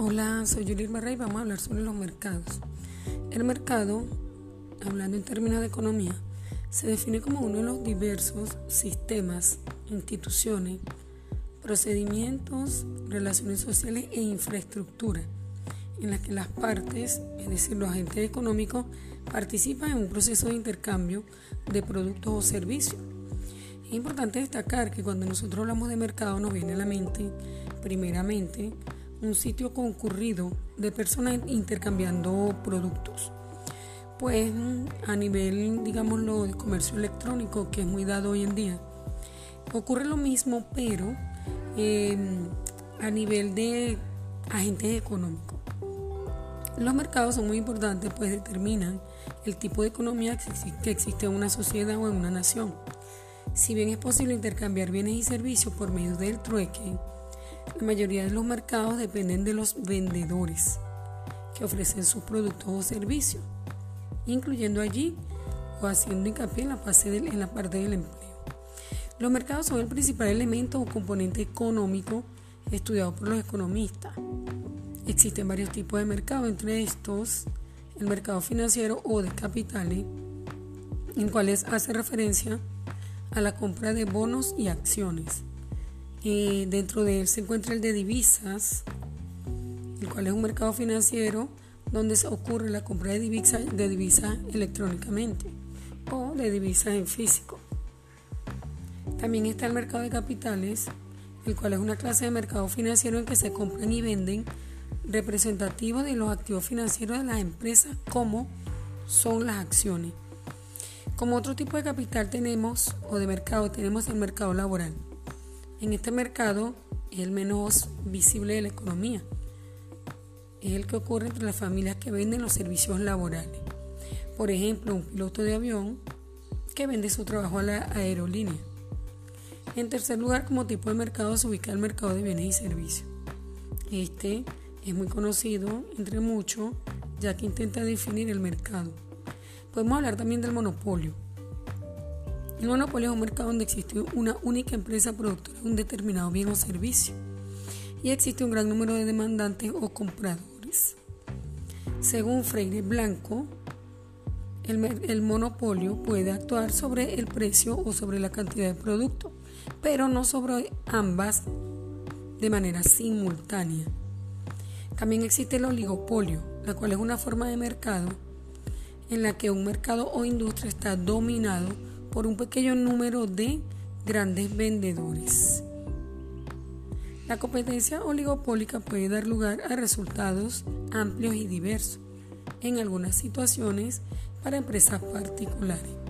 Hola, soy Julie Barra y vamos a hablar sobre los mercados. El mercado, hablando en términos de economía, se define como uno de los diversos sistemas, instituciones, procedimientos, relaciones sociales e infraestructura en las que las partes, es decir, los agentes económicos, participan en un proceso de intercambio de productos o servicios. Es importante destacar que cuando nosotros hablamos de mercado nos viene a la mente, primeramente, un sitio concurrido de personas intercambiando productos. Pues a nivel, digámoslo, de comercio electrónico, que es muy dado hoy en día, ocurre lo mismo, pero em, a nivel de agentes económicos. Los mercados son muy importantes, pues determinan el tipo de economía que existe en una sociedad o en una nación. Si bien es posible intercambiar bienes y servicios por medio del trueque, la mayoría de los mercados dependen de los vendedores que ofrecen sus productos o servicios, incluyendo allí o haciendo hincapié en la, en la parte del empleo. Los mercados son el principal elemento o componente económico estudiado por los economistas. Existen varios tipos de mercados, entre estos el mercado financiero o de capitales, en cuales hace referencia a la compra de bonos y acciones. Dentro de él se encuentra el de divisas, el cual es un mercado financiero donde se ocurre la compra de divisas electrónicamente o de divisas en físico. También está el mercado de capitales, el cual es una clase de mercado financiero en que se compran y venden representativos de los activos financieros de las empresas como son las acciones. Como otro tipo de capital tenemos, o de mercado, tenemos el mercado laboral. En este mercado es el menos visible de la economía. Es el que ocurre entre las familias que venden los servicios laborales. Por ejemplo, un piloto de avión que vende su trabajo a la aerolínea. En tercer lugar, como tipo de mercado, se ubica el mercado de bienes y servicios. Este es muy conocido entre muchos, ya que intenta definir el mercado. Podemos hablar también del monopolio. El monopolio es un mercado donde existe una única empresa productora de un determinado bien o servicio y existe un gran número de demandantes o compradores. Según Freire Blanco, el, el, monopolio puede actuar sobre el precio o sobre la cantidad de producto, pero no sobre ambas de manera simultánea. También existe el oligopolio, la cual es una forma de mercado en la que un mercado o industria está dominado por un pequeño número de grandes vendedores. La competencia oligopólica puede dar lugar a resultados amplios y diversos, en algunas situaciones para empresas particulares.